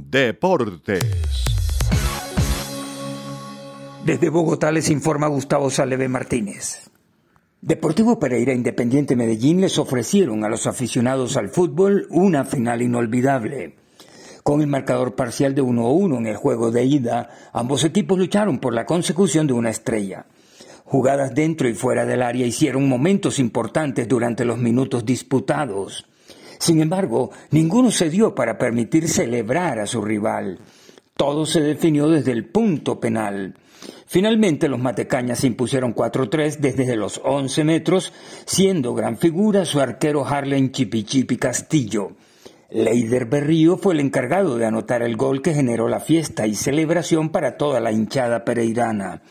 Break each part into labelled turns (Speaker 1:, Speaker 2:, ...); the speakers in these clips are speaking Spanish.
Speaker 1: Deportes.
Speaker 2: Desde Bogotá les informa Gustavo Saleve Martínez. Deportivo Pereira Independiente Medellín les ofrecieron a los aficionados al fútbol una final inolvidable. Con el marcador parcial de 1-1 en el juego de ida, ambos equipos lucharon por la consecución de una estrella. Jugadas dentro y fuera del área hicieron momentos importantes durante los minutos disputados. Sin embargo, ninguno se dio para permitir celebrar a su rival. Todo se definió desde el punto penal. Finalmente los Matecañas se impusieron 4-3 desde los 11 metros, siendo gran figura su arquero Harlen Chipichipi Castillo. Leider Berrío fue el encargado de anotar el gol que generó la fiesta y celebración para toda la hinchada pereirana.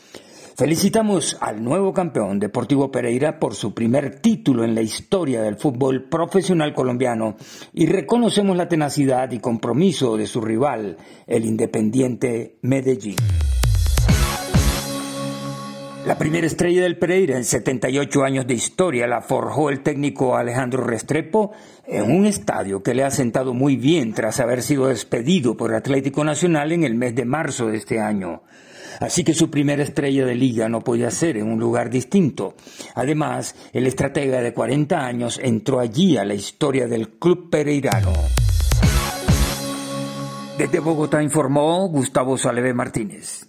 Speaker 2: Felicitamos al nuevo campeón Deportivo Pereira por su primer título en la historia del fútbol profesional colombiano y reconocemos la tenacidad y compromiso de su rival, el Independiente Medellín. La primera estrella del Pereira en 78 años de historia la forjó el técnico Alejandro Restrepo en un estadio que le ha sentado muy bien tras haber sido despedido por Atlético Nacional en el mes de marzo de este año. Así que su primera estrella de liga no podía ser en un lugar distinto. Además, el estratega de 40 años entró allí a la historia del club pereirano. Desde Bogotá informó Gustavo Saleve Martínez.